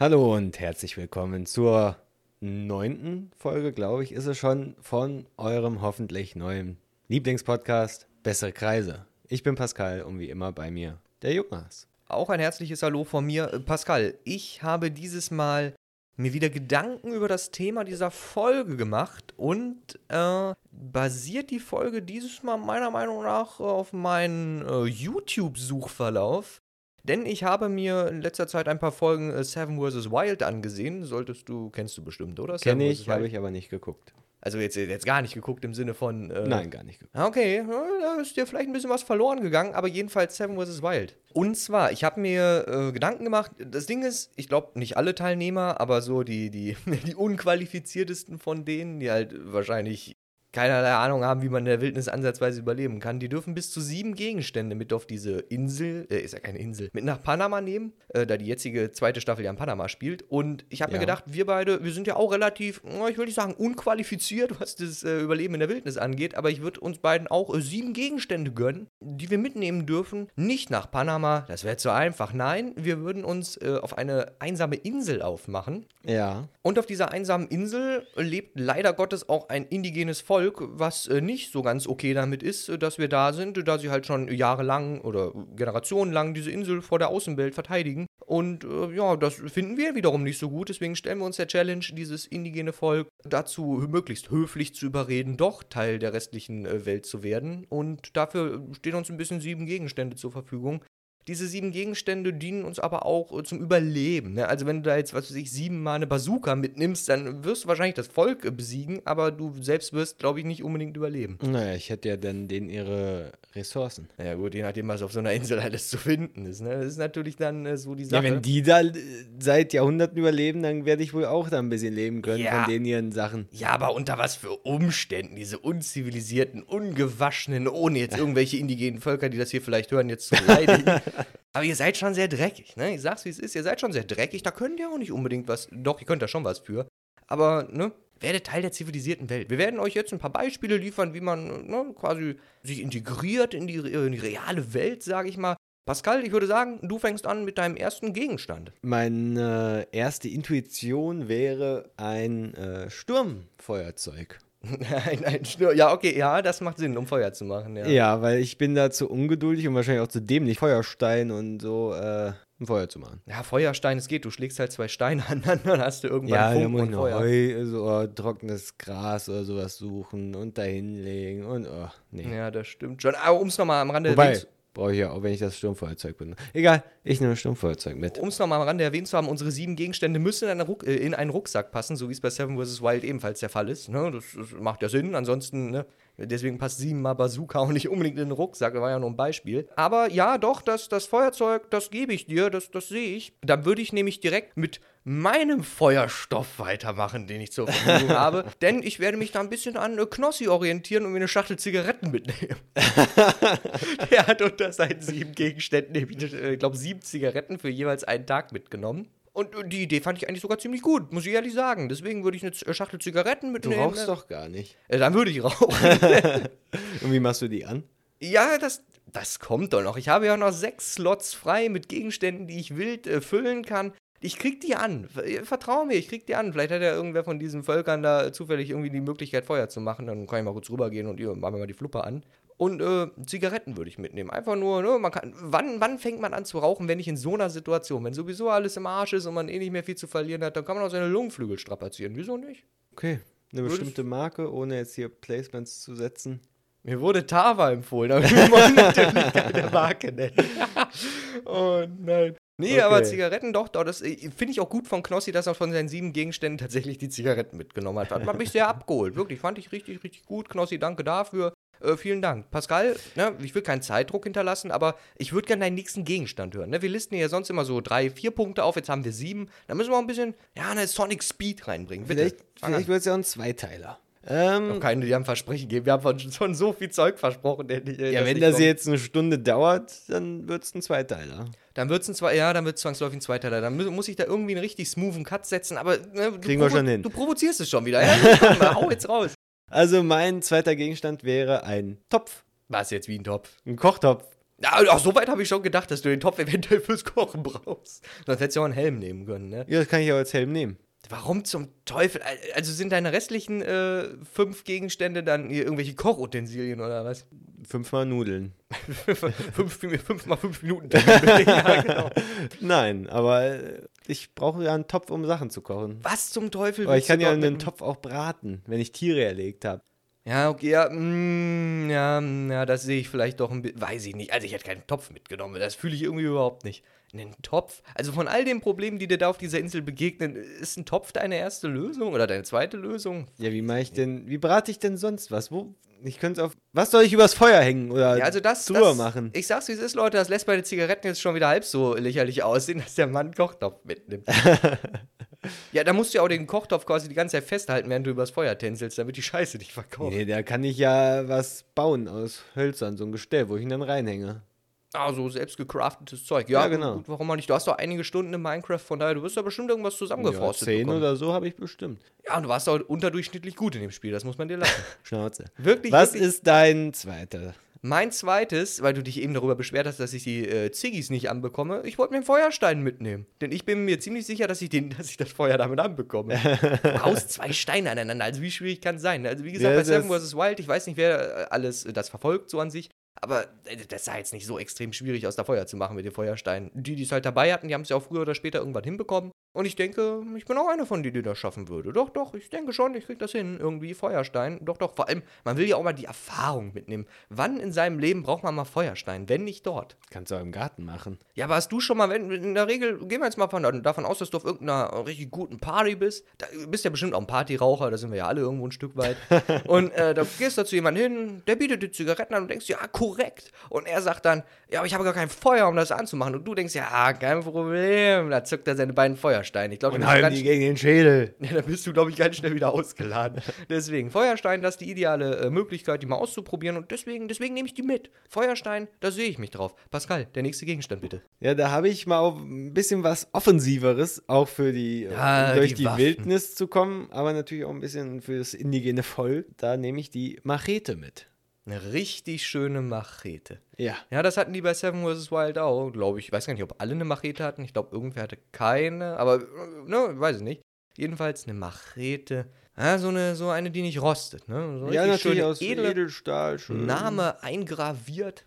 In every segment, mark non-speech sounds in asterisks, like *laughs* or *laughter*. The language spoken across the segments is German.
Hallo und herzlich willkommen zur neunten Folge, glaube ich, ist es schon, von eurem hoffentlich neuen Lieblingspodcast Bessere Kreise. Ich bin Pascal und wie immer bei mir der Jonas. Auch ein herzliches Hallo von mir. Äh, Pascal, ich habe dieses Mal mir wieder Gedanken über das Thema dieser Folge gemacht und äh, basiert die Folge dieses Mal meiner Meinung nach auf meinen äh, YouTube-Suchverlauf. Denn ich habe mir in letzter Zeit ein paar Folgen äh, Seven vs. Wild angesehen. Solltest du, kennst du bestimmt, oder? Kenne ich, habe ich aber nicht geguckt. Also jetzt, jetzt gar nicht geguckt im Sinne von. Äh, Nein, gar nicht geguckt. Okay, da ist dir vielleicht ein bisschen was verloren gegangen, aber jedenfalls Seven vs. Wild. Und zwar, ich habe mir äh, Gedanken gemacht. Das Ding ist, ich glaube, nicht alle Teilnehmer, aber so die, die, *laughs* die unqualifiziertesten von denen, die halt wahrscheinlich keinerlei Ahnung haben, wie man in der Wildnis ansatzweise überleben kann. Die dürfen bis zu sieben Gegenstände mit auf diese Insel, äh, ist ja keine Insel, mit nach Panama nehmen, äh, da die jetzige zweite Staffel ja in Panama spielt. Und ich habe ja. mir gedacht, wir beide, wir sind ja auch relativ, ich will nicht sagen unqualifiziert, *laughs* was das äh, Überleben in der Wildnis angeht, aber ich würde uns beiden auch äh, sieben Gegenstände gönnen, die wir mitnehmen dürfen. Nicht nach Panama, das wäre zu einfach. Nein, wir würden uns äh, auf eine einsame Insel aufmachen. Ja. Und auf dieser einsamen Insel lebt leider Gottes auch ein indigenes Volk Volk, was äh, nicht so ganz okay damit ist, äh, dass wir da sind, da sie halt schon jahrelang oder generationenlang diese Insel vor der Außenwelt verteidigen. Und äh, ja, das finden wir wiederum nicht so gut. Deswegen stellen wir uns der Challenge, dieses indigene Volk dazu möglichst höflich zu überreden, doch Teil der restlichen Welt zu werden. Und dafür stehen uns ein bisschen sieben Gegenstände zur Verfügung, diese sieben Gegenstände dienen uns aber auch äh, zum Überleben. Ne? Also wenn du da jetzt, was weiß ich, siebenmal eine Bazooka mitnimmst, dann wirst du wahrscheinlich das Volk äh, besiegen, aber du selbst wirst, glaube ich, nicht unbedingt überleben. Naja, ich hätte ja dann denen ihre Ressourcen. Ja gut, je nachdem, was auf so einer Insel alles zu finden ist. Ne? Das ist natürlich dann äh, so die Sache. Ja, wenn die da äh, seit Jahrhunderten überleben, dann werde ich wohl auch da ein bisschen leben können ja. von den ihren Sachen. Ja, aber unter was für Umständen, diese unzivilisierten, ungewaschenen, ohne jetzt *laughs* irgendwelche indigenen Völker, die das hier vielleicht hören, jetzt zu beleidigen. *laughs* Aber ihr seid schon sehr dreckig, ne? Ich sag's wie es ist, ihr seid schon sehr dreckig, da könnt ihr auch nicht unbedingt was. Doch, ihr könnt da schon was für. Aber, ne? Werdet Teil der zivilisierten Welt. Wir werden euch jetzt ein paar Beispiele liefern, wie man ne, quasi sich integriert in die, in die reale Welt, sage ich mal. Pascal, ich würde sagen, du fängst an mit deinem ersten Gegenstand. Meine erste Intuition wäre ein äh, Sturmfeuerzeug. Ein, ein Schnur. Ja, okay, ja, das macht Sinn, um Feuer zu machen. Ja, ja weil ich bin da zu ungeduldig und wahrscheinlich auch zu dämlich, Feuerstein und so äh, ein Feuer zu machen. Ja, Feuerstein, es geht. Du schlägst halt zwei Steine *laughs* aneinander, dann hast du irgendwann ja, Funken und Feuer. Heu, so oh, trockenes Gras oder sowas suchen und da hinlegen und oh, nee. Ja, das stimmt schon. Aber um es nochmal am Rande Wobei, Brauche ich ja auch, wenn ich das Sturmfeuerzeug bin. Egal, ich nehme Sturmfeuerzeug mit. Um es nochmal am Rande erwähnt zu haben, unsere sieben Gegenstände müssen in, einen, äh, in einen Rucksack passen, so wie es bei Seven vs. Wild ebenfalls der Fall ist. Ne? Das, das, macht ja Sinn. Ansonsten, ne? deswegen passt siebenmal Bazooka auch nicht unbedingt in den Rucksack. Das war ja nur ein Beispiel. Aber ja, doch, das, das Feuerzeug, das gebe ich dir, das, das sehe ich. Dann würde ich nämlich direkt mit meinem Feuerstoff weitermachen, den ich zur Verfügung *laughs* habe. Denn ich werde mich da ein bisschen an äh, Knossi orientieren und mir eine Schachtel Zigaretten mitnehmen. *laughs* Der hat unter seinen sieben Gegenständen, ich äh, glaube, sieben Zigaretten für jeweils einen Tag mitgenommen. Und äh, die Idee fand ich eigentlich sogar ziemlich gut, muss ich ehrlich sagen. Deswegen würde ich eine Schachtel Zigaretten mitnehmen. Du rauchst doch gar nicht. Dann würde ich rauchen. *laughs* und wie machst du die an? Ja, das, das kommt doch noch. Ich habe ja noch sechs Slots frei mit Gegenständen, die ich wild äh, füllen kann. Ich krieg die an. Vertrau mir, ich krieg die an. Vielleicht hat ja irgendwer von diesen Völkern da zufällig irgendwie die Möglichkeit, Feuer zu machen. Dann kann ich mal kurz rübergehen und ihr machen wir mal die Fluppe an. Und äh, Zigaretten würde ich mitnehmen. Einfach nur, ne, man kann. Wann, wann fängt man an zu rauchen, wenn nicht in so einer Situation? Wenn sowieso alles im Arsch ist und man eh nicht mehr viel zu verlieren hat, dann kann man auch seine Lungenflügel strapazieren. Wieso nicht? Okay. Eine Würde bestimmte Marke, ohne jetzt hier Placements zu setzen. Mir wurde Tava empfohlen, aber *laughs* wir wollen natürlich keine Marke nennen. *laughs* oh nein. Nee, okay. aber Zigaretten doch, doch das äh, finde ich auch gut von Knossi, dass er von seinen sieben Gegenständen tatsächlich die Zigaretten mitgenommen hat. Hat mich sehr *laughs* abgeholt. Wirklich, fand ich richtig, richtig gut. Knossi, danke dafür. Äh, vielen Dank. Pascal, ne, ich will keinen Zeitdruck hinterlassen, aber ich würde gerne deinen nächsten Gegenstand hören. Ne? Wir listen ja sonst immer so drei, vier Punkte auf, jetzt haben wir sieben. Da müssen wir auch ein bisschen, ja, eine Sonic Speed reinbringen. Bitte. Vielleicht, vielleicht wird es ja ein Zweiteiler. Ähm, Noch keine, die haben Versprechen gegeben. Wir haben schon so viel Zeug versprochen. Der, der ja, wenn das kommt. jetzt eine Stunde dauert, dann wird es ein Zweiteiler. Dann wird es ein Zweiteiler, ja, dann wird es zwangsläufig ein Zweiteiler. Dann muss ich da irgendwie einen richtig smoothen Cut setzen, aber ne, Kriegen wir schon hin. Du provozierst es schon wieder. *laughs* Ja? hau jetzt raus. Also mein zweiter Gegenstand wäre ein Topf. Was jetzt wie ein Topf? Ein Kochtopf. Ja, auch so weit habe ich schon gedacht, dass du den Topf eventuell fürs Kochen brauchst. Sonst hättest du auch einen Helm nehmen können, ne? Ja, das kann ich auch als Helm nehmen. Warum zum Teufel? Also sind deine restlichen äh, fünf Gegenstände dann irgendwelche Kochutensilien oder was? Fünfmal Nudeln. *laughs* fünf, fünf mal fünf Minuten. ja, genau. *laughs* Nein, aber äh, ich brauche ja einen Topf, um Sachen zu kochen. Was zum Teufel? Aber ich kann ja einen Topf auch braten, wenn ich Tiere erlegt habe. Ja, okay, ja, mm, ja, mm, ja, das sehe ich vielleicht doch ein bisschen, weiß ich nicht. Also ich hätte keinen Topf mitgenommen, das fühle ich irgendwie überhaupt nicht. Einen Topf? Also von all den Problemen, die dir da auf dieser Insel begegnen, ist ein Topf deine erste Lösung oder deine zweite Lösung? Ja, wie mache ich denn, wie brate ich denn sonst was? Wo? Ich könnte auf. Was soll ich übers Feuer hängen oder Ja, also das, drüber das machen? Ich sag's wie es ist, Leute, das lässt bei den Zigaretten jetzt schon wieder halb so lächerlich aussehen, dass der Mann Kochtopf mitnimmt. *laughs* ja, da musst du ja auch den Kochtopf quasi die ganze Zeit festhalten, während du übers Feuer tänzelst, damit die Scheiße nicht verkauft. Nee, da kann ich ja was bauen aus Hölzern, so ein Gestell, wo ich ihn dann reinhänge. Ah, so selbst gecraftetes Zeug. Ja, Ja, genau. Gut, warum auch nicht? Du hast doch einige Stunden in Minecraft, von daher, du wirst ja bestimmt irgendwas Ja, zusammengeforstet zehn bekommen. oder so habe ich bestimmt. Ja, und du warst auch unterdurchschnittlich gut in dem Spiel, das muss man dir lassen. *laughs* Schnauze. Wirklich, Was wirklich. ist dein zweiter? Mein zweites, weil du dich eben darüber beschwert hast, dass ich die äh, Ziggis nicht anbekomme, ich wollte mir einen Feuerstein mitnehmen. Denn ich bin mir ziemlich sicher, dass ich, den, *laughs* dass ich das Feuer damit anbekomme. du haust *laughs* zwei Steine aneinander, also wie schwierig kann es sein? Also wie gesagt, Ja, bei Seven vs. Wild, ich weiß nicht, wer äh, alles äh, das verfolgt so an sich, aber äh, das sah jetzt nicht so extrem schwierig aus, da Feuer zu machen mit dem Feuerstein. Die, die es halt dabei hatten, die haben es ja auch früher oder später irgendwann hinbekommen. Und ich denke, ich bin auch einer von denen, die das schaffen würde. Doch, doch, ich denke schon, ich krieg das hin. Irgendwie Feuerstein. Doch, doch. Vor allem, man will ja auch mal die Erfahrung mitnehmen. Wann in seinem Leben braucht man mal Feuerstein, wenn nicht dort? Kannst du auch im Garten machen. Ja, aber hast du schon mal, wenn, in der Regel, gehen wir jetzt mal von, davon aus, dass du auf irgendeiner richtig guten Party bist. Da bist ja bestimmt auch ein Partyraucher, da sind wir ja alle irgendwo ein Stück weit. *laughs* und äh, da gehst du zu jemandem hin, der bietet dir Zigaretten an und denkst, ja, korrekt. Und er sagt dann, ja, aber ich habe gar kein Feuer, um das anzumachen. Und du denkst, ja, kein Problem. Da zückt er seine beiden Feuersteine. Ich glaube, Und halten die gegen den Schädel. *laughs* ja, dann bist du, glaube ich, ganz schnell wieder ausgeladen. *laughs* Deswegen, Feuerstein, das ist die ideale äh, Möglichkeit, die mal auszuprobieren. Und deswegen, deswegen nehme ich die mit. Feuerstein, da sehe ich mich drauf. Pascal, der nächste Gegenstand bitte. Ja, da habe ich mal ein bisschen was Offensiveres, auch für die, Ja, um durch die die. Wildnis zu kommen, aber natürlich auch ein bisschen für das indigene Volk. Da nehme ich die Machete mit. Eine richtig schöne Machete. Ja. Ja, das hatten die bei Seven vs. Wild auch, glaube ich. Ich weiß gar nicht, ob alle eine Machete hatten. Ich glaube, irgendwer hatte keine, aber, ne, weiß ich nicht. Jedenfalls eine Machete. Ja, so eine, so eine, die nicht rostet, ne? So ja, natürlich schöne, aus edle Edelstahl. Schön. Name eingraviert.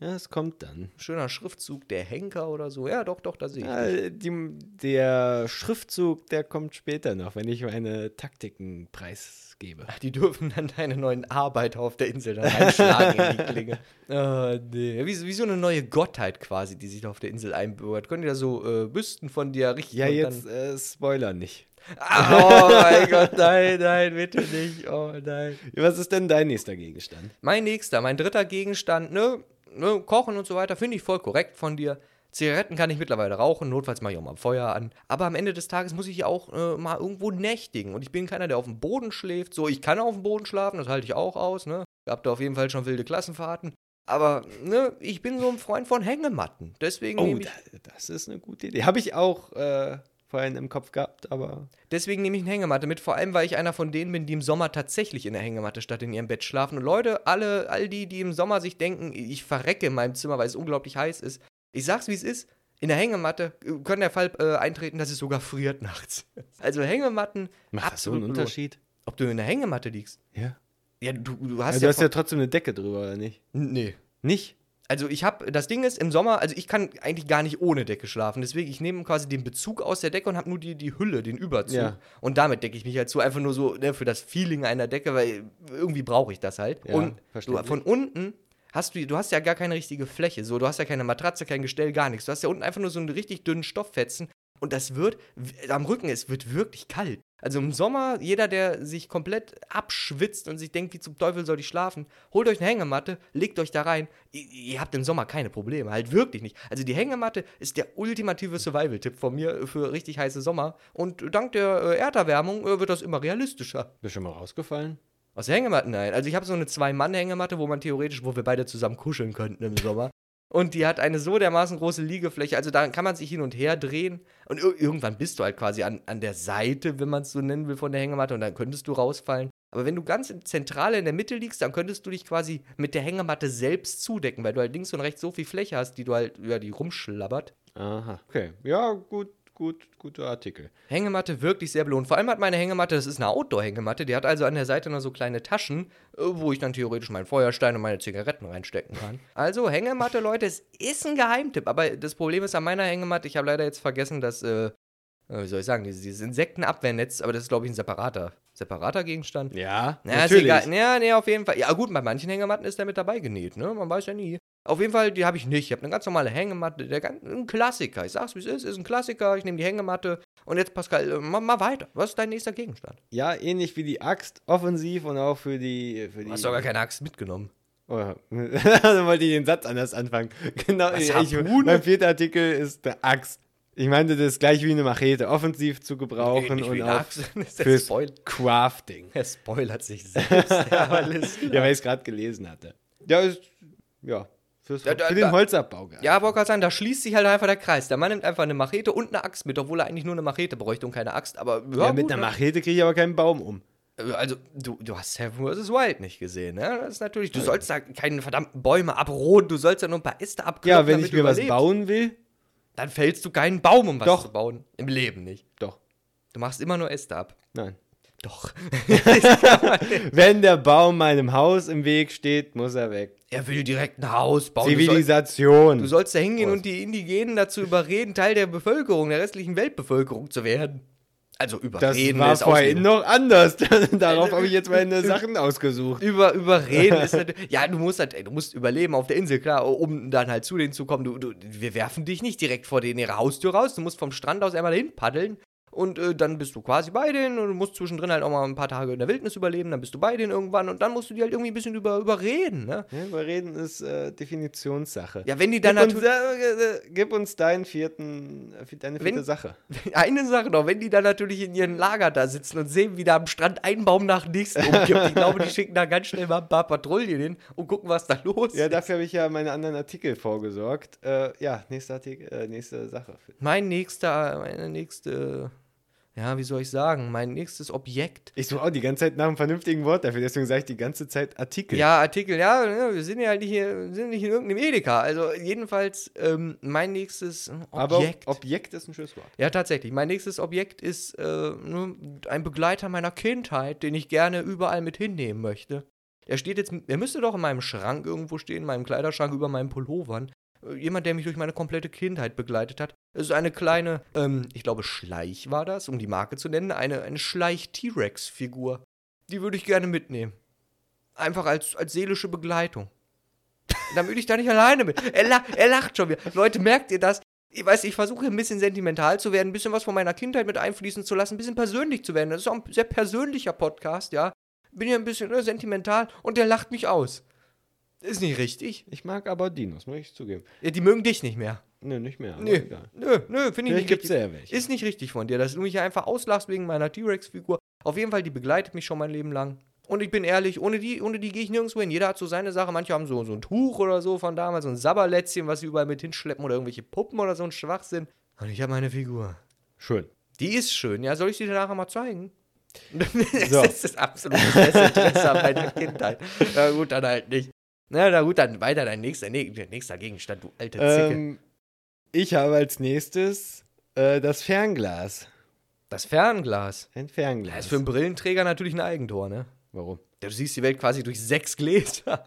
Ja, es kommt dann. Schöner Schriftzug, der Henker oder so. Ja, doch, doch, da sehe ich. Ja, die, der Schriftzug, der kommt später noch, wenn ich meine Taktiken preisgebe. Die dürfen dann deine neuen Arbeiter auf der Insel dann einschlagen in die Klinge. Oh, *laughs* nee. Wie, wie so eine neue Gottheit quasi, die sich da auf der Insel einbürgert. Können die da so äh, Büsten von dir richten? Ja, jetzt Dann, äh, Spoiler nicht. Ah, oh mein Gott, nein, nein, bitte nicht. Oh nein. Was ist denn dein nächster Gegenstand? Mein nächster, mein dritter Gegenstand, ne? Ne Kochen und so weiter, finde ich voll korrekt von dir. Zigaretten kann ich mittlerweile rauchen, notfalls mache ich auch mal Feuer an. Aber am Ende des Tages muss ich ja auch äh, mal irgendwo nächtigen. Und ich bin keiner, der auf dem Boden schläft. So, ich kann auf dem Boden schlafen, das halte ich auch aus, ne? Habt da auf jeden Fall schon wilde Klassenfahrten. Aber, ne, ich bin so ein Freund von Hängematten. Deswegen Oh, ich, da, das ist eine gute Idee. Habe ich auch äh, vorhin im Kopf gehabt, aber deswegen nehme ich eine Hängematte mit. Vor allem, weil ich einer von denen bin, die im Sommer tatsächlich in der Hängematte statt in ihrem Bett schlafen. Und Leute, alle, all die, die im Sommer sich denken, ich verrecke in meinem Zimmer, weil es unglaublich heiß ist. Ich sag's, wie es ist. In der Hängematte äh, kann der Fall äh, eintreten, dass es sogar friert nachts. *laughs* Also Hängematten, macht das so einen Unterschied? Ob du in der Hängematte liegst? Ja. Ja, du, du hast Also, ja. du hast ja trotzdem eine Decke drüber, oder nicht? nee. Nicht? Also ich habe, das Ding ist, im Sommer, also ich kann eigentlich gar nicht ohne Decke schlafen. Deswegen, ich nehme quasi den Bezug aus der Decke und habe nur die, die Hülle, den Überzug. Ja. Und damit decke ich mich halt so einfach nur so ne, für das Feeling einer Decke, weil irgendwie brauche ich das halt. Ja, und du, von unten hast du, du hast ja gar keine richtige Fläche. So, du hast ja keine Matratze, kein Gestell, gar nichts. Du hast ja unten einfach nur so einen richtig dünnen Stofffetzen. Und das wird, am Rücken, es wird wirklich kalt. Also im Sommer, jeder, der sich komplett abschwitzt und sich denkt, wie zum Teufel soll ich schlafen, holt euch eine Hängematte, legt euch da rein. Ihr, ihr habt im Sommer keine Probleme, halt wirklich nicht. Also die Hängematte ist der ultimative Survival-Tipp von mir für richtig heiße Sommer. Und dank der äh, Erderwärmung äh, wird das immer realistischer. Bist du schon mal rausgefallen? Aus der Hängematte? Nein. Also ich habe so eine Zwei-Mann-Hängematte, wo man theoretisch, wo wir beide zusammen kuscheln könnten im Sommer. Und die hat eine so dermaßen große Liegefläche, also da kann man sich hin und her drehen. Und ir irgendwann bist du halt quasi an, an der Seite, wenn man es so nennen will, von der Hängematte und dann könntest du rausfallen. Aber wenn du ganz zentral in der Mitte liegst, dann könntest du dich quasi mit der Hängematte selbst zudecken, weil du halt links und rechts so viel Fläche hast, die du halt über die rumschlabbert. Aha. Okay. Ja, gut, gut, guter Artikel. Hängematte wirklich sehr belohnt. Vor allem hat meine Hängematte, das ist eine Outdoor-Hängematte, die hat also an der Seite noch so kleine Taschen, äh, wo ich dann theoretisch meinen Feuerstein und meine Zigaretten reinstecken kann. Also Hängematte, Leute, es ist ein Geheimtipp. Aber das Problem ist an meiner Hängematte, ich habe leider jetzt vergessen, dass, äh, äh, wie soll ich sagen, dieses, dieses Insektenabwehrnetz, aber das ist, glaube ich, ein separater, separater Gegenstand. Ja, Ja, ist egal. Ja, nee, auf jeden Fall. Ja, gut, bei manchen Hängematten ist der mit dabei genäht, ne? Man weiß ja nie. Auf jeden Fall, die habe ich nicht. Ich habe eine ganz normale Hängematte, der, ein Klassiker. Ich sag's, wie es ist, ist ein Klassiker. Ich nehme die Hängematte. Und jetzt, Pascal, äh, mach mal weiter. Was ist dein nächster Gegenstand? Ja, ähnlich wie die Axt, offensiv und auch für die. Für die Du hast doch gar keine Axt mitgenommen. Oh, ja. *laughs* Dann wollte ich den Satz anders anfangen. *laughs* Genau, Was, ich, mein vierter Artikel ist der Axt. Ich meinte, das ist gleich wie eine Machete, offensiv zu gebrauchen wie und eine auch *laughs* fürs Spoil- Crafting. Er spoilert sich selbst. Ja, weil ich es gerade gelesen hatte. Ja, ist, ja, fürs, Da- da- für den da- Holzabbau. geeignet. Ja, aber gerade sagen, da schließt sich halt einfach der Kreis. Der Mann nimmt einfach eine Machete und eine Axt mit, obwohl er eigentlich nur eine Machete bräuchte und keine Axt. Aber ja, ja, mit gut, einer ne? Machete kriege ich aber keinen Baum um. Also, du, du hast Seven vs. Wild nicht gesehen, ne? Das ist natürlich, du sollst da keine verdammten Bäume abroden, du sollst ja nur ein paar Äste abkloppen, Ja, wenn ich mir was bauen will, Dann fällst du keinen Baum, um was Doch. zu bauen. Im Leben nicht. doch. Du machst immer nur Äste ab. Nein. Doch. *laughs* Wenn der Baum meinem Haus im Weg steht, muss er weg. er will direkt ein Haus bauen. Du sollst, Zivilisation. du sollst da hingehen und die Indigenen dazu überreden, Teil der Bevölkerung, der restlichen Weltbevölkerung zu werden. Also das überreden war ist vorhin noch anders. *laughs* Darauf habe ich jetzt meine Sachen ausgesucht. Über, überreden ist *laughs* natürlich. Ja, du musst halt, du musst überleben auf der Insel, klar, um dann halt zu denen zu kommen. Du, du, wir werfen dich nicht direkt vor denen ihre Haustür raus. Du musst vom Strand aus einmal dahin paddeln. Und äh, dann bist du quasi bei denen und du musst zwischendrin halt auch mal ein paar Tage in der Wildnis überleben, dann bist du bei denen irgendwann und dann musst du die halt irgendwie ein bisschen über, überreden, ne? Ja, überreden ist äh, Definitionssache. Ja, wenn die dann gib, natürlich. äh, äh, gib uns deinen vierten, äh, deine vierte Wenn- Sache. *laughs* Eine Sache noch, wenn die dann natürlich in ihren Lager da sitzen und sehen, wie da am Strand ein Baum nach dem nächsten umkippt, ich glaube, die schicken da ganz schnell mal ein paar Patrouillen hin und gucken, was da los Ja, ist. dafür habe ich ja meine anderen Artikel vorgesorgt. Äh, ja, nächste Artikel, äh, nächste Sache. Mein nächster, meine nächste, ja, wie soll ich sagen, mein nächstes Objekt. Ich suche auch die ganze Zeit nach einem vernünftigen Wort dafür, deswegen sage ich die ganze Zeit Artikel. Ja, Artikel, ja, ja, wir sind ja halt nicht hier, sind nicht in irgendeinem Edeka. Also jedenfalls ähm, mein nächstes hm, aber Objekt. Objekt ist ein schönes Wort. ja, tatsächlich. Mein nächstes Objekt ist äh, ein Begleiter meiner Kindheit, den ich gerne überall mit hinnehmen möchte. Er steht jetzt, er müsste doch in meinem Schrank irgendwo stehen, in meinem Kleiderschrank über meinen Pullovern. Äh, Jemand, der mich durch meine komplette Kindheit begleitet hat. Es ist eine kleine, ähm, ich glaube Schleich war das, um die Marke zu nennen, eine, eine Schleich-T-Rex-Figur. Die würde ich gerne mitnehmen. Einfach als, als seelische Begleitung. *laughs* Würde ich da nicht alleine mit. Er, la er lacht schon wieder. Leute, merkt ihr das? Ich weiß, ich versuche ein bisschen sentimental zu werden, ein bisschen was von meiner Kindheit mit einfließen zu lassen, ein bisschen persönlich zu werden. Das ist auch ein sehr persönlicher Podcast, ja. Bin ja ein bisschen äh, sentimental und der lacht mich aus. Ist nicht richtig. Ich mag aber Dinos, muss ich zugeben. Ja, die mögen dich nicht mehr. Nö, nicht mehr. Nö, egal. nö, nö, finde ich nicht gibt es richtig. ja welche. Ist nicht richtig von dir, dass du mich einfach auslachst wegen meiner T-Rex-Figur. Auf jeden Fall, die begleitet mich schon mein Leben lang. Und ich bin ehrlich, ohne die, ohne die gehe ich nirgendwo hin. Jeder hat so seine Sache. Manche haben so, so ein Tuch oder so von damals, so ein Sabberlätzchen, was sie überall mit hinschleppen oder irgendwelche Puppen oder so ein Schwachsinn. Und ich habe meine Figur. Schön. Die ist schön, ja. Soll ich sie dir nachher mal zeigen? *laughs* So. das ist absolut das Desinteresse an meiner Kindheit. *laughs* Na gut, dann halt nicht. Na, na gut, dann weiter dein nächster, nächster Gegenstand, du alte Zicke. Ähm, ich habe als nächstes äh, das Fernglas. das Fernglas. Ein Das Fernglas. ist für einen Brillenträger natürlich ein Eigentor, ne? Warum? Du siehst die Welt quasi durch sechs Gläser.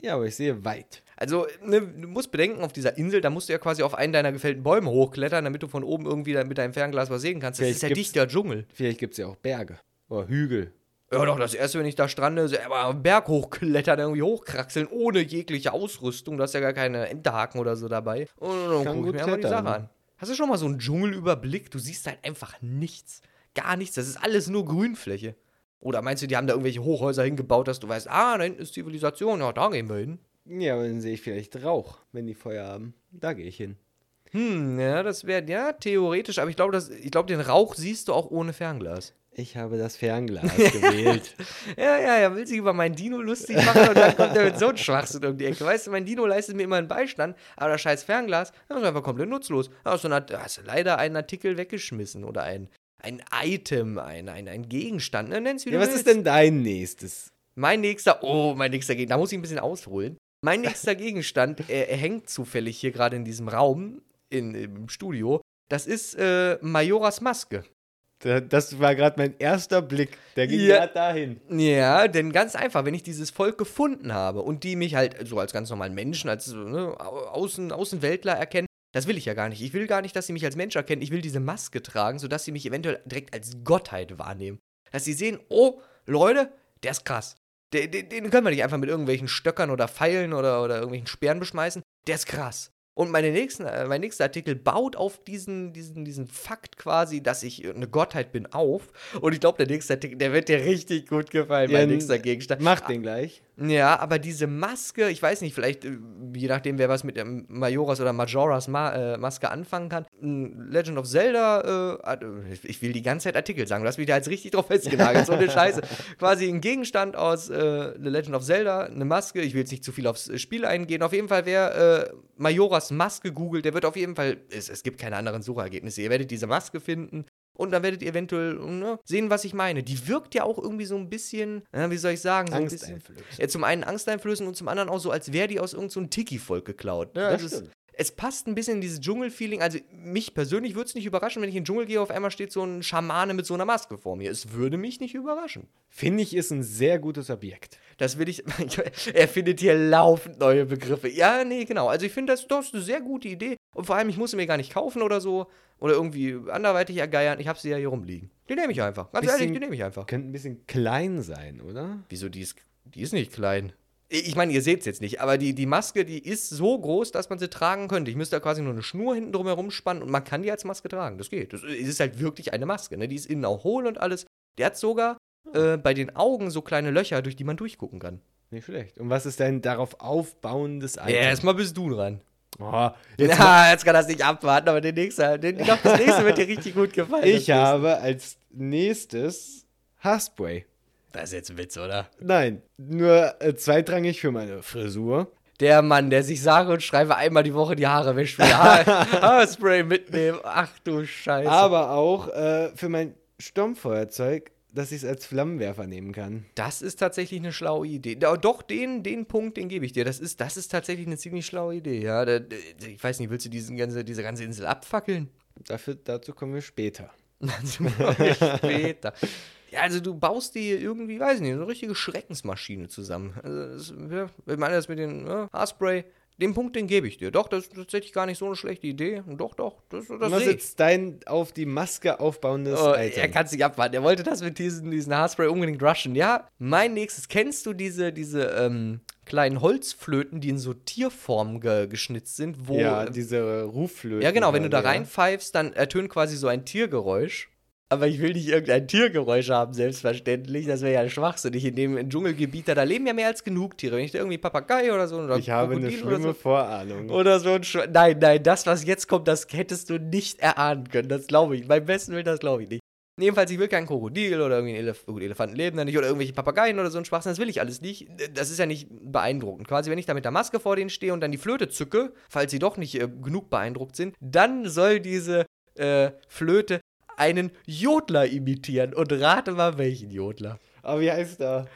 Ja, aber ich sehe weit. Also, ne, du musst bedenken, auf dieser Insel, da musst du ja quasi auf einen deiner gefällten Bäume hochklettern, damit du von oben irgendwie mit deinem Fernglas was sehen kannst. Das Vielleicht ist ja dichter Dschungel. Vielleicht gibt es ja auch Berge. Oder Hügel. Ja, doch, das erste, wenn ich da strande, ist aber einen Berg hochklettern, irgendwie hochkraxeln, ohne jegliche Ausrüstung. Du hast ja gar keine Enterhaken oder so dabei. Und dann Kann guck ich mir mal die Sache an. Hast du schon mal so einen Dschungelüberblick? Du siehst halt einfach nichts. Gar nichts. Das ist alles nur Grünfläche. Oder meinst du, die haben da irgendwelche Hochhäuser hingebaut, dass du weißt, ah, da hinten ist Zivilisation, ja, da gehen wir hin. Ja, aber dann sehe ich vielleicht Rauch, wenn die Feuer haben. Da gehe ich hin. Hm, ja, das wäre, ja, theoretisch, aber ich glaube, ich glaube, den Rauch siehst du auch ohne Fernglas. Ich habe das Fernglas *laughs* gewählt. Ja, ja, er will sich über meinen Dino lustig machen und dann kommt er mit so einem Schwachsinn um die Ecke. Weißt du, mein Dino leistet mir immer einen Beistand, aber das scheiß Fernglas, das ist einfach komplett nutzlos. Da hast du, leider einen Artikel weggeschmissen oder ein, ein Item, ein, ein, ein Gegenstand. Ne? Nenn's wie Ja, was willst. ist denn dein nächstes? Mein nächster, oh, mein nächster Gegenstand, da muss ich ein bisschen ausholen. Mein nächster Gegenstand, *laughs* er, er hängt zufällig hier gerade in diesem Raum, in, im Studio. Das ist äh, Majoras Maske. Da- Das war gerade mein erster Blick. Der ging Ja. gerade dahin. Ja, denn ganz einfach, wenn ich dieses Volk gefunden habe und die mich halt so als ganz normalen Menschen, als ne, Au- Außen, Außenweltler erkennen, das will ich ja gar nicht. Ich will gar nicht, dass sie mich als Mensch erkennen. Ich will diese Maske tragen, sodass sie mich eventuell direkt als Gottheit wahrnehmen. Dass sie sehen, oh, Leute, der ist krass. Den, den, den können wir nicht einfach mit irgendwelchen Stöckern oder Pfeilen oder, oder irgendwelchen Speeren beschmeißen. Der ist krass. Und meine nächsten, äh, mein nächster Artikel baut auf diesen, diesen, diesen Fakt quasi, dass ich eine Gottheit bin, auf. Und ich glaube, der nächste Artikel, der wird dir richtig gut gefallen, mein Ja, nächster Gegenstand. Mach den gleich. Ja, aber diese Maske, ich weiß nicht, vielleicht, äh, je nachdem, wer was mit der Majoras oder Majoras Ma äh, Maske anfangen kann. Legend of Zelda, äh, äh, ich will die ganze Zeit Artikel sagen, du hast mich da jetzt richtig drauf festgenagelt, so eine *laughs* Scheiße. Quasi ein Gegenstand aus äh, The Legend of Zelda, eine Maske, ich will jetzt nicht zu viel aufs äh, Spiel eingehen. Auf jeden Fall, wer Majoras Maske googelt, der wird auf jeden Fall, es, es gibt keine anderen Suchergebnisse, ihr werdet diese Maske finden. Und dann werdet ihr eventuell ne, sehen, was ich meine. Die wirkt ja auch irgendwie so ein bisschen, äh, wie soll ich sagen, so ein Angst bisschen. einflößen. Ja, zum einen Angst einflößen und zum anderen auch so, als wäre die aus irgendeinem so einem Tiki-Volk geklaut. Ne? Das Also es, stimmt. Es passt ein bisschen in dieses Dschungel-Feeling. Also mich persönlich würde es nicht überraschen, wenn ich in den Dschungel gehe, auf einmal steht so ein Schamane mit so einer Maske vor mir. Es würde mich nicht überraschen. Finde ich, ist ein sehr gutes Objekt. Das will ich. *laughs* er findet hier laufend neue Begriffe. Ja, nee, genau. Also ich finde das, das ist eine sehr gute Idee. Und vor allem, ich muss sie mir gar nicht kaufen oder so. Oder irgendwie anderweitig ergeiern. Ich habe sie ja hier rumliegen. Die nehme ich einfach. Ganz Bisschen- ehrlich, die nehme ich einfach. Könnte ein bisschen klein sein, oder? Wieso, die ist, die ist nicht klein. Ich meine, ihr seht es jetzt nicht, aber die, die Maske, die ist so groß, dass man sie tragen könnte. Ich müsste da quasi nur eine Schnur hinten drum herum spannen und man kann die als Maske tragen. Das geht. Das ist halt wirklich eine Maske. Ne? Die ist innen auch hohl und alles. Der hat sogar äh, bei den Augen so kleine Löcher, durch die man durchgucken kann. Nicht schlecht. Und was ist dein darauf aufbauendes Item? Ja, erstmal bist du dran. Oh, jetzt ja, jetzt kann das nicht abwarten, aber der nächste, den, ich glaube, das nächste wird dir richtig gut gefallen. ich habe als nächstes Haarspray. Das ist jetzt ein Witz, oder? Nein, nur äh, zweitrangig für meine Frisur. Der Mann, der sich sage und schreibe einmal die Woche die Haare wäscht, will Haar *laughs* Haarspray mitnehmen. Ach du Scheiße. Aber auch äh, für mein Sturmfeuerzeug, dass ich es als Flammenwerfer nehmen kann. Das ist tatsächlich eine schlaue Idee. Doch, den, den Punkt, den gebe ich dir. Das ist, das ist tatsächlich eine ziemlich schlaue Idee. Ja, da- ich weiß nicht, willst du diesen ganze, diese ganze Insel abfackeln? Dafür, dazu kommen wir später. *laughs* Dazu kommen wir später. *laughs* Ja, also du baust dir irgendwie, weiß nicht, so eine richtige Schreckensmaschine zusammen. Also das, ja, ich meine, das mit dem ne, Haarspray, den Punkt, den gebe ich dir. Doch, das ist tatsächlich gar nicht so eine schlechte Idee. Und Doch, doch, das, das Was jetzt dein auf die Maske aufbauendes Oh, Item? er kann es nicht abwarten. Er wollte das mit diesen, diesen Haarspray unbedingt rushen. Ja, mein nächstes. Kennst du diese, diese ähm, kleinen Holzflöten, die in so Tierformen ge geschnitzt sind? Wo, ja, äh, diese Rufflöten. ja, genau. Wenn du da ja. reinpfeifst, dann ertönt quasi so ein Tiergeräusch. Aber ich will nicht irgendein Tiergeräusch haben, selbstverständlich. Das wäre ja schwachsinnig. In dem Dschungelgebiet, da, da leben ja mehr als genug Tiere. Wenn ich da irgendwie Papagei oder so oder Ich habe eine Krokodil oder schlimme so, Vorahnung. oder so ein Schwe Nein, nein, das, was jetzt kommt, das hättest du nicht erahnen können. Das glaube ich. Beim besten Willen, das glaube ich nicht. Jedenfalls, ich will kein Krokodil oder irgendwie ein Elef gut, Elefanten leben da nicht oder irgendwelche Papageien oder so ein Schwachsinn. Das will ich alles nicht. Das ist ja nicht beeindruckend. Quasi, wenn ich da mit der Maske vor denen stehe und dann die Flöte zücke, falls sie doch nicht äh, genug beeindruckt sind, dann soll diese äh, Flöte einen Jodler imitieren. Und rate mal, welchen Jodler. Aber wie heißt er?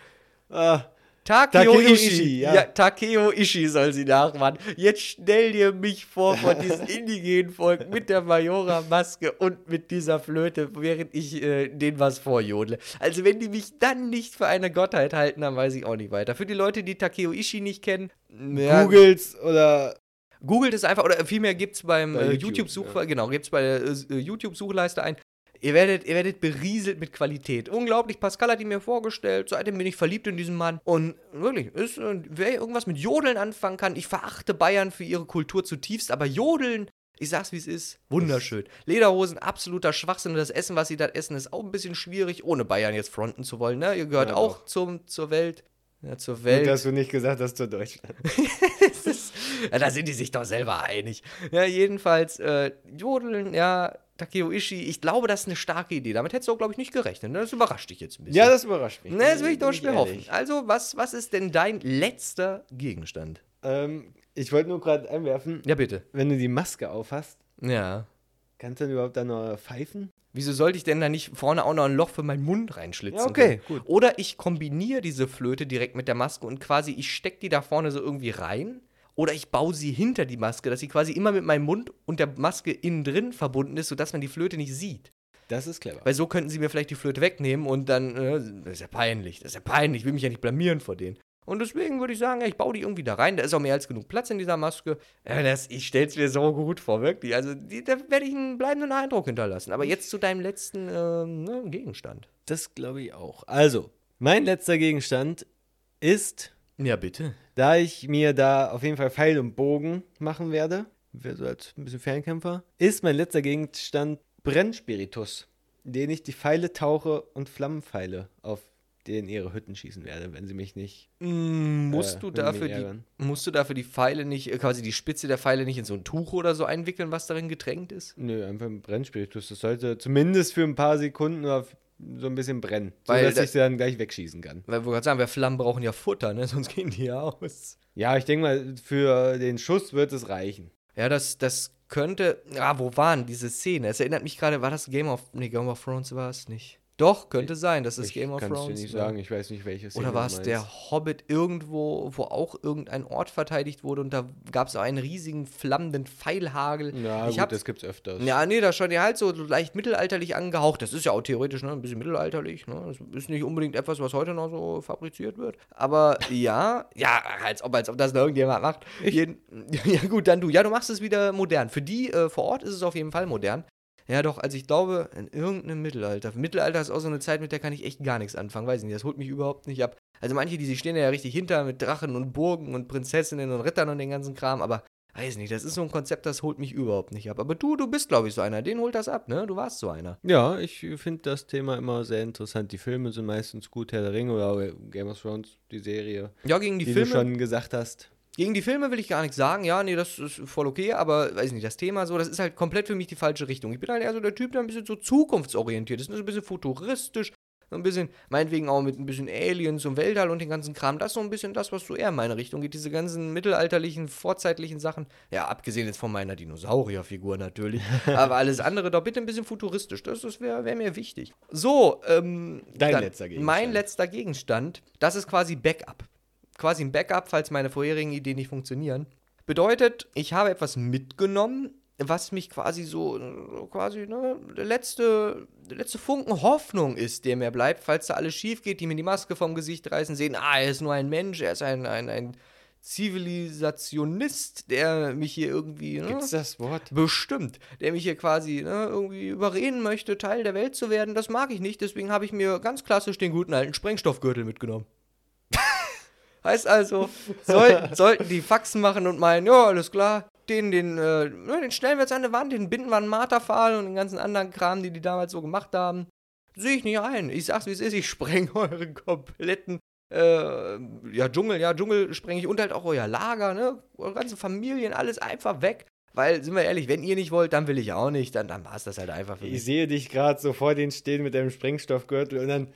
Ah, Takeo, Takeo Ishii. Ishii, ja. ja. Takeo Ishii soll sie nachmachen. Jetzt stell dir mich vor von *laughs* diesem indigenen Volk mit der Majora-Maske und mit dieser Flöte, während ich äh, denen was vorjodle. Also wenn die mich dann nicht für eine Gottheit halten, dann weiß ich auch nicht weiter. Für die Leute, die Takeo Ishii nicht kennen, ja, Googles oder Googelt es einfach, oder vielmehr gibt es beim Bei äh, YouTube, YouTube-Such, ja. genau, bei der äh, YouTube-Suchleiste ein. Ihr werdet, ihr werdet berieselt mit Qualität. Unglaublich, Pascal hat ihn mir vorgestellt, seitdem bin ich verliebt in diesen Mann. Und wirklich, ist, wer irgendwas mit Jodeln anfangen kann, ich verachte Bayern für ihre Kultur zutiefst, aber Jodeln, ich sag's wie es ist, wunderschön. Lederhosen, absoluter Schwachsinn. Und das Essen, was sie da essen, ist auch ein bisschen schwierig, ohne Bayern jetzt fronten zu wollen. Ne? Ihr gehört Ja, auch doch. zum, zur Welt. Ja, zur Gut, Welt. dass du nicht gesagt hast zu Deutschland. *laughs* Ist, ja, da sind die sich doch selber einig. Ja, jedenfalls, äh, Jodeln, ja, Takeo Ishii, ich glaube, das ist eine starke Idee. Damit hättest du auch, glaube ich, nicht gerechnet. Ne? Das überrascht dich jetzt ein bisschen. Ja, das überrascht mich. ne, das will ich doch schwer hoffen. Also, was, was ist denn dein letzter Gegenstand? Ähm, ich wollte nur gerade einwerfen, Ja, bitte. wenn du die Maske aufhast, Ja. Kannst du denn überhaupt dann noch pfeifen? Wieso sollte ich denn da nicht vorne auch noch ein Loch für meinen Mund reinschlitzen? Ja, okay, können? gut. Oder ich kombiniere diese Flöte direkt mit der Maske und quasi ich stecke die da vorne so irgendwie rein. Oder ich baue sie hinter die Maske, dass sie quasi immer mit meinem Mund und der Maske innen drin verbunden ist, sodass man die Flöte nicht sieht. Das ist clever. Weil so könnten sie mir vielleicht die Flöte wegnehmen und dann, äh, das ist ja peinlich, das ist ja peinlich, ich will mich ja nicht blamieren vor denen. Und deswegen würde ich sagen, ich baue die irgendwie da rein. Da ist auch mehr als genug Platz in dieser Maske. Ja, das, ich stell's mir so gut vor, wirklich. Also, die, da werde ich einen bleibenden Eindruck hinterlassen. Aber jetzt zu deinem letzten ähm, ne, Gegenstand. Das glaube ich auch. Also, mein letzter Gegenstand ist, Ja, bitte. da ich mir da auf jeden Fall Pfeil und Bogen machen werde, wäre so als ein bisschen Fernkämpfer, ist mein letzter Gegenstand Brennspiritus, in den ich die Pfeile tauche und Flammenpfeile auf den ihre Hütten schießen werde, wenn sie mich nicht. Mm, musst, Äh, du dafür die, musst du dafür die Pfeile nicht, äh, quasi die Spitze der Pfeile nicht in so ein Tuch oder so einwickeln, was darin getränkt ist? Nö, einfach ein Brennspiritus. Das sollte zumindest für ein paar Sekunden oder so ein bisschen brennen, Weil sodass da- ich sie dann gleich wegschießen kann. Weil wir gerade sagen, wir Flammen brauchen ja Futter, ne? *laughs* Sonst gehen die ja aus. Ja, ich denke mal, für den Schuss wird es reichen. Ja, das, das könnte. Ah, wo waren diese Szenen? Es erinnert mich gerade, war das Game of. Nee, Game of Thrones war es nicht. Doch, könnte sein, dass es ich Game of Thrones dir nicht war. sagen, ich weiß nicht, welches. Oder war es der Hobbit irgendwo, wo auch irgendein Ort verteidigt wurde und da gab es auch einen riesigen flammenden Pfeilhagel. Ja, ich gut, das gibt's öfters. ja, nee, da schon ja halt so leicht mittelalterlich angehaucht. Das ist ja auch theoretisch ne, ein bisschen mittelalterlich. Ne? Das ist nicht unbedingt etwas, was heute noch so fabriziert wird. Aber ja, ja, als ob, als ob das noch irgendjemand macht. Jeden, *laughs* ja, gut, dann du. Ja, du machst es wieder modern. Für die äh, vor Ort ist es auf jeden Fall modern. Ja, doch, also ich glaube, in irgendeinem Mittelalter. Mittelalter ist auch so eine Zeit, mit der kann ich echt gar nichts anfangen. Weiß ich nicht, das holt mich überhaupt nicht ab. Also manche, die sie stehen ja richtig hinter mit Drachen und Burgen und Prinzessinnen und Rittern und den ganzen Kram, aber weiß nicht, das ist so ein Konzept, das holt mich überhaupt nicht ab. Aber du, du bist, glaube ich, so einer. Den holt das ab, ne? Du warst so einer. Ja, ich finde das Thema immer sehr interessant. Die Filme sind meistens gut, Herr der Ringe oder Game of Thrones, die Serie, Ja, gegen die, die, Filme. du schon gesagt hast. Gegen die Filme will ich gar nichts sagen. Ja, nee, das ist voll okay, aber weiß nicht, das Thema so, das ist halt komplett für mich die falsche Richtung. Ich bin halt eher so der Typ, der ein bisschen so zukunftsorientiert ist, ne, so ein bisschen futuristisch, so ein bisschen, meinetwegen auch mit ein bisschen Aliens und Weltall und den ganzen Kram. Das ist so ein bisschen das, was so eher in meine Richtung geht. Diese ganzen mittelalterlichen, vorzeitlichen Sachen. Ja, abgesehen jetzt von meiner Dinosaurierfigur natürlich. *laughs* aber alles andere doch bitte ein bisschen futuristisch. Das, das wäre wär mir wichtig. So, ähm. Dein letzter Gegenstand. Mein letzter Gegenstand, das ist quasi Backup quasi ein Backup, falls meine vorherigen Ideen nicht funktionieren. Bedeutet, ich habe etwas mitgenommen, was mich quasi so, quasi, ne, der letzte, der letzte Funken Hoffnung ist, der mir bleibt, falls da alles schief geht, die mir die Maske vom Gesicht reißen, sehen, ah, er ist nur ein Mensch, er ist ein, ein, ein Zivilisationist, der mich hier irgendwie, ne, Gibt's das Wort? Bestimmt. Der mich hier quasi ne, irgendwie überreden möchte, Teil der Welt zu werden. Das mag ich nicht. Deswegen habe ich mir ganz klassisch den guten alten Sprengstoffgürtel mitgenommen. Heißt also, soll, sollten die Faxen machen und meinen, ja, alles klar, den, den, äh, ne, den stellen wir jetzt an die Wand, den binden wir an Marterpfahl und den ganzen anderen Kram, die die damals so gemacht haben. Sehe ich nicht ein. Ich sag's, wie es ist. Ich spreng *laughs* euren kompletten äh, ja, Dschungel, ja, Dschungel spreng ich und halt auch euer Lager, ne? Eure ganzen Familien, alles einfach weg. Weil, sind wir ehrlich, wenn ihr nicht wollt, dann will ich auch nicht. Dann, dann war es das halt einfach für Ich mich. sehe dich gerade so vor denen stehen mit deinem Sprengstoffgürtel und dann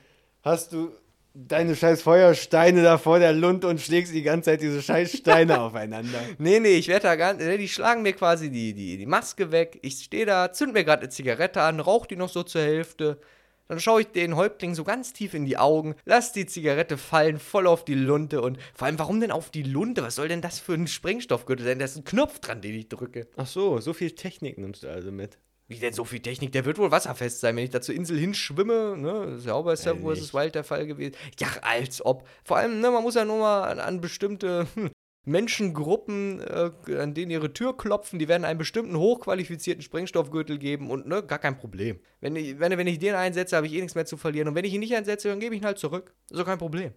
hast du deine scheiß Feuersteine da vor der Lund und schlägst die ganze Zeit diese scheiß Steine *laughs* aufeinander. Nee, nee, ich werde da ganz. Ne, die schlagen mir quasi die, die, die Maske weg. Ich stehe da, zünd mir gerade eine Zigarette an, rauch die noch so zur Hälfte. Dann schaue ich den Häuptling so ganz tief in die Augen, lass die Zigarette fallen, voll auf die Lunte und vor allem, warum denn auf die Lunte? Was soll denn das für ein Sprengstoffgürtel sein? Da ist ein Knopf dran, den ich drücke. Ach so, so viel Technik nimmst du also mit. Wie denn so viel Technik? Der wird wohl wasserfest sein, wenn ich da zur Insel hinschwimme. Ne? Das ist ja Seven nicht. vs. Wild der Fall gewesen. Ja, als ob. Vor allem, ne, man muss ja nur mal an, an bestimmte hm, Menschengruppen, äh, an denen ihre Tür klopfen, die werden einen bestimmten hochqualifizierten Sprengstoffgürtel geben und ne, gar kein Problem. Wenn ich, wenn, wenn ich den einsetze, habe ich eh nichts mehr zu verlieren. Und wenn ich ihn nicht einsetze, dann gebe ich ihn halt zurück. Ist doch kein Problem.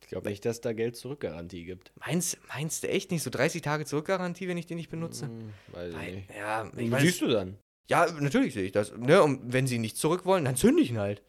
Ich glaube nicht, dass da Geld zurückgarantie gibt. Meinst, meinst du echt nicht so 30 Tage Zurückgarantie, wenn ich den nicht benutze? Hm, weiß ich Weil, nicht. ja, ich Wie siehst du dann? Ja, natürlich sehe ich das. Ne? Und wenn sie nicht zurück wollen, dann zünde ich ihn halt.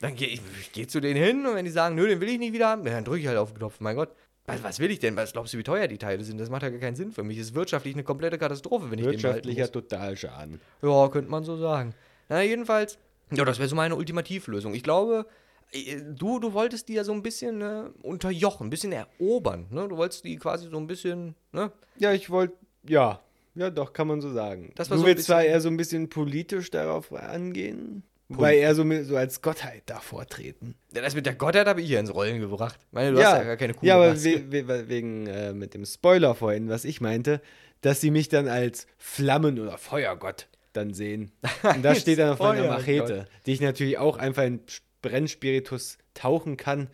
Dann gehe ich, ich geh zu denen hin und wenn die sagen, nö, den will ich nicht wieder haben, dann drücke ich halt auf den Knopf. Mein Gott, was, was will ich denn? Was glaubst du, wie teuer die Teile sind? Das macht ja gar keinen Sinn für mich. Ist wirtschaftlich eine komplette Katastrophe, wenn ich den Wirtschaftlicher. Totalschaden. Ja, könnte man so sagen. Na, jedenfalls, ja, das wäre so meine Ultimativlösung. Ich glaube, äh, du, du wolltest die ja so ein bisschen ne, unterjochen, ein bisschen erobern. Ne? Du wolltest die quasi so ein bisschen, ne? Ja, ich wollte, ja, Ja, doch, kann man so sagen. Das war du so willst zwar eher so ein bisschen politisch darauf angehen, wobei eher so, mit, so als Gottheit da vortreten. Ja, das mit der Gottheit habe ich hier ins Rollen gebracht. Ich meine, du hast ja gar keine coole ja, aber we we wegen äh, mit dem Spoiler vorhin, was ich meinte, dass sie mich dann als Flammen- oder Feuergott dann sehen. *laughs* Und das steht dann auf meiner. Machete, die ich natürlich auch einfach in Brennspiritus tauchen kann,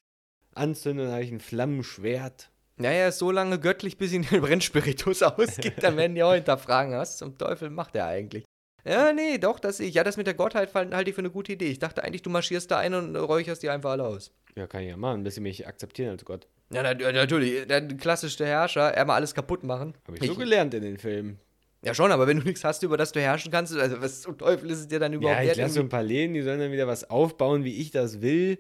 anzünden, dann habe ich ein Flammenschwert. Naja, ist so lange göttlich, bis ihn *laughs* den Brennspiritus ausgibt, dann werden die auch hinterfragen, was zum Teufel macht er eigentlich? Ja, nee, doch, das ich. Ja, das mit der Gottheit halte halt ich für eine gute Idee. Ich dachte eigentlich, du marschierst da ein und räucherst die einfach alle aus. Ja, kann ich ja machen, bis sie mich akzeptieren als Gott. Ja, na, natürlich. Der klassische Herrscher, er mal alles kaputt machen. Habe ich so gelernt in den Filmen. Ja, schon, aber wenn du nichts hast, über das du herrschen kannst, also was zum Teufel ist es dir dann überhaupt Ja, ich lasse so ein paar Läden, die sollen dann wieder was aufbauen, wie ich das will.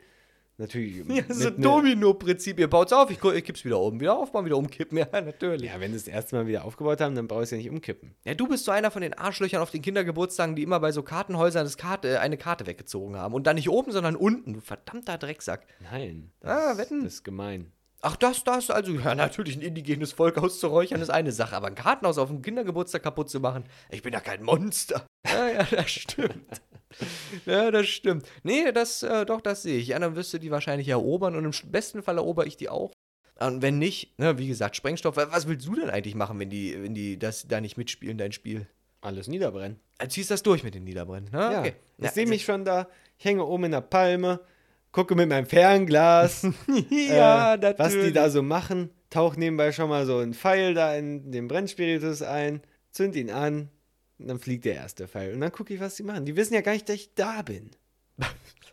Natürlich. *laughs* Ja, so ein Domino-Prinzip. Ihr baut's auf, ich, ich kipp's wieder um. Wieder aufbauen, wieder umkippen. *laughs* Ja, natürlich. Ja, wenn sie das erste Mal wieder aufgebaut haben, dann brauche ich es ja nicht umkippen. Ja, du bist so einer von den Arschlöchern auf den Kindergeburtstagen, die immer bei so Kartenhäusern das Karte, äh, eine Karte weggezogen haben. Und dann nicht oben, sondern unten. Du verdammter Drecksack. Nein. Ah, Das, wetten. das ist gemein. Ach, das, das, also, ja, natürlich ein indigenes Volk auszuräuchern ist eine Sache, aber ein Kartenhaus auf dem Kindergeburtstag kaputt zu machen, ich bin ja kein Monster. *laughs* Ja, ja, das stimmt. Ja, das stimmt. Nee, das, äh, doch, das sehe ich. Ja, dann wirst du die wahrscheinlich erobern und im besten Fall erober ich die auch. Und wenn nicht, ne, wie gesagt, Sprengstoff, wa- was willst du denn eigentlich machen, wenn die, wenn die das da nicht mitspielen, dein Spiel? Alles niederbrennen. Also ziehst das durch mit den Niederbrennen, ne? Ja, Okay. ich Ja, sehe also- mich schon da, ich hänge oben in der Palme, gucke mit meinem Fernglas, *laughs* ja, äh, was die da so machen, tauche nebenbei schon mal so einen Pfeil da in den Brennspiritus ein, zünd ihn an, und dann fliegt der erste Pfeil. Und dann gucke ich, was die machen. Die wissen ja gar nicht, dass ich da bin. *laughs*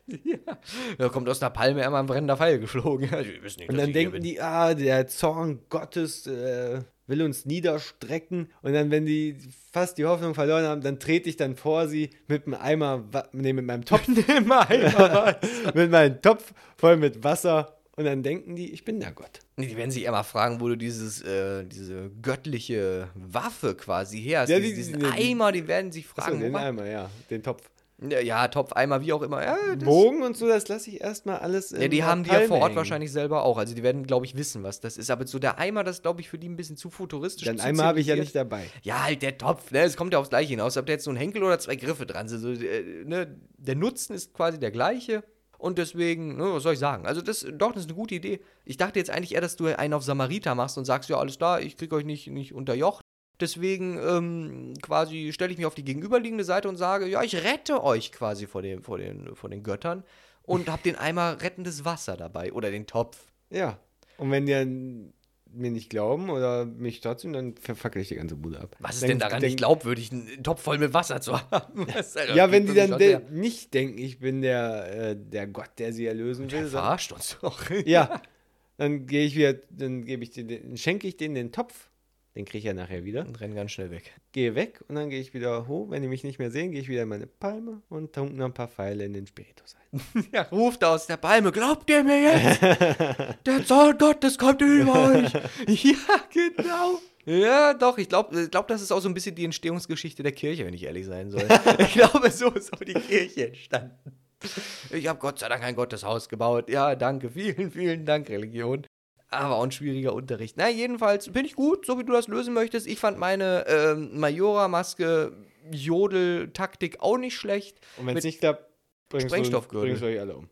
*laughs* Ja. Da kommt aus der Palme immer ein brennender Pfeil geflogen. *laughs* Nicht, Und dann denken die, ah, der Zorn Gottes äh, will uns niederstrecken. Und dann, wenn die fast die Hoffnung verloren haben, dann trete ich dann vor sie mit einem Eimer, nee, mit meinem Topf, *laughs* Immer einmal mit meinem Topf voll mit Wasser. Und dann denken die, ich bin der Gott. Nee, Die werden sich mal fragen, wo du dieses, äh, diese göttliche Waffe quasi her hast. Ja, die- diesen die- Eimer, die werden sich Achso, fragen. den wo war- Eimer, ja, den Topf. Ja, Topf, Eimer, wie auch immer. Ja, Bogen und so, das lasse ich erstmal alles ja die haben die ja vor Ort hängen. wahrscheinlich selber auch. Also die werden, glaube ich, wissen, was das ist. Aber so der Eimer, das glaube ich für die ein bisschen zu futuristisch. Den Eimer habe ich ja nicht dabei. Ja, halt der Topf, ne? Es kommt ja aufs Gleiche hinaus. Ob da jetzt so ein Henkel oder zwei Griffe dran sind. So, äh, ne? Der Nutzen ist quasi der gleiche. Und deswegen, ne, was soll ich sagen? Also, das, doch, das ist eine gute Idee. Ich dachte jetzt eigentlich eher, dass du einen auf Samariter machst und sagst, ja, alles da, ich krieg euch nicht, nicht unterjocht. Deswegen ähm, quasi stelle ich mich auf die gegenüberliegende Seite und sage, ja, ich rette euch quasi vor, dem, vor, den, vor den Göttern und hab den Eimer rettendes Wasser dabei oder den Topf. Ja. Und wenn die dann mir nicht glauben oder mich trotzdem, dann verfackel ich die ganze Bude ab. Was ist denn daran denk- nicht glaubwürdig, einen Topf voll mit Wasser zu *laughs* haben? Ja, wenn die dann de- nicht denken, ich bin der, äh, der Gott, der sie erlösen will. Der sondern- verarscht uns doch. Ja. *laughs* Dann gehe ich wieder, dann gebe ich den, den, schenke ich denen den Topf, den kriege ich ja nachher wieder. Und rennen ganz schnell weg. Gehe weg und dann gehe ich wieder hoch. Wenn die mich nicht mehr sehen, gehe ich wieder in meine Palme und tunke noch ein paar Pfeile in den Spiritus ein. *laughs* Ja, ruft aus der Palme, glaubt ihr mir jetzt? *laughs* Der Zorn Gottes kommt über euch. *laughs* Ja, genau. Ja, doch, ich glaube, glaub, das ist auch so ein bisschen die Entstehungsgeschichte der Kirche, wenn ich ehrlich sein soll. Ich glaube, so ist auch die Kirche entstanden. Ich habe Gott sei Dank ein Gotteshaus gebaut. Ja, danke, vielen, vielen Dank, Religion. Aber auch ein schwieriger Unterricht. Na, jedenfalls bin ich gut, so wie du das lösen möchtest. Ich fand meine ähm, Majora-Maske Jodel-Taktik auch nicht schlecht. Und wenn es nicht klappt, bringst du, Sprengstoffgürtel. bringst du euch alle um.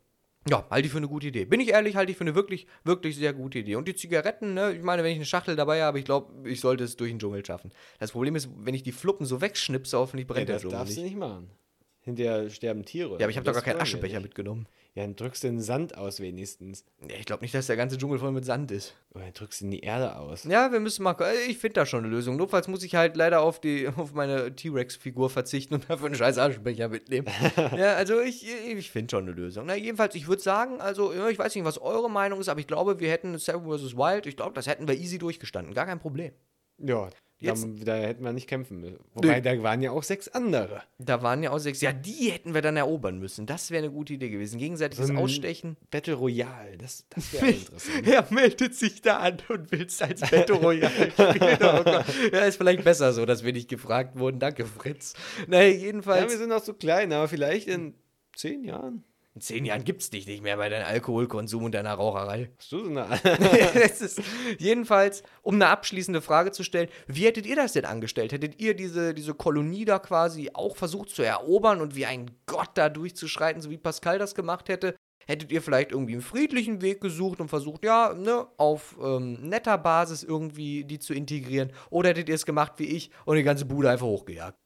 Ja, halte ich für eine gute Idee. Bin ich ehrlich, halte ich für eine wirklich, wirklich sehr gute Idee. Und die Zigaretten, ne, ich meine, wenn ich eine Schachtel dabei habe, ich glaube, ich sollte es durch den Dschungel schaffen. Das Problem ist, wenn ich die Fluppen so wegschnipse, hoffentlich Ja, brennt der das Dschungel darfst du nicht. nicht machen. Hinterher sterben Tiere. Ja, aber ich habe doch Das gar keinen Aschenbecher nicht. mitgenommen. Ja, dann drückst du den Sand aus wenigstens. Ja, ich glaube nicht, dass der ganze Dschungel voll mit Sand ist. Oder dann drückst du in die Erde aus. Ja, wir müssen mal. äh, Ich finde da schon eine Lösung. Notfalls muss ich halt leider auf, die, *laughs* auf meine T-Rex-Figur verzichten und dafür einen scheiß Aschenbecher mitnehmen. *laughs* ja, also ich, ich finde schon eine Lösung. Na, jedenfalls, ich würde sagen, also, ich weiß nicht, was eure Meinung ist, aber ich glaube, wir hätten Seven vs. Wild, ich glaube, das hätten wir easy durchgestanden. Gar kein Problem. Ja, Jetzt- da, da hätten wir nicht kämpfen müssen. Wobei, da waren ja auch sechs andere. Da waren ja auch sechs. Ja, die hätten wir dann erobern müssen. Das wäre eine gute Idee gewesen. Gegenseitiges So Ausstechen. Battle Royale, das, das wäre *laughs* interessant. Er meldet sich da an und will es als Battle *laughs* Royale spielen. Oh ja, ist vielleicht besser so, dass wir nicht gefragt wurden. Danke, Fritz. Naja, ja, jedenfalls. wir sind noch so klein, aber vielleicht in zehn Jahren. In zehn Jahren gibt's dich nicht mehr bei deinem Alkoholkonsum und deiner Raucherei. Hast du so eine. Es ist, jedenfalls, um eine abschließende Frage zu stellen, wie hättet ihr das denn angestellt? Hättet ihr diese, diese Kolonie da quasi auch versucht zu erobern und wie ein Gott da durchzuschreiten, so wie Pascal das gemacht hätte? Hättet ihr vielleicht irgendwie einen friedlichen Weg gesucht und versucht, ja, ne, auf ähm, netter Basis irgendwie die zu integrieren? Oder hättet ihr es gemacht wie ich und die ganze Bude einfach hochgejagt?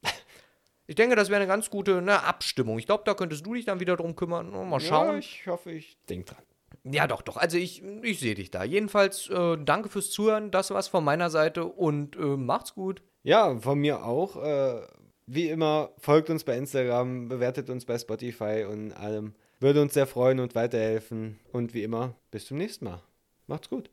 Ich denke, das wäre eine ganz gute ne, Abstimmung. Ich glaube, da könntest du dich dann wieder drum kümmern. Mal schauen. Ja, ich hoffe, ich denke dran. Ja, doch, doch. Also ich, ich sehe dich da. Jedenfalls äh, danke fürs Zuhören. Das war's von meiner Seite und äh, macht's gut. Ja, von mir auch. Äh, wie immer, folgt uns bei Instagram, bewertet uns bei Spotify und allem. Würde uns sehr freuen und weiterhelfen. Und wie immer, bis zum nächsten Mal. Macht's gut.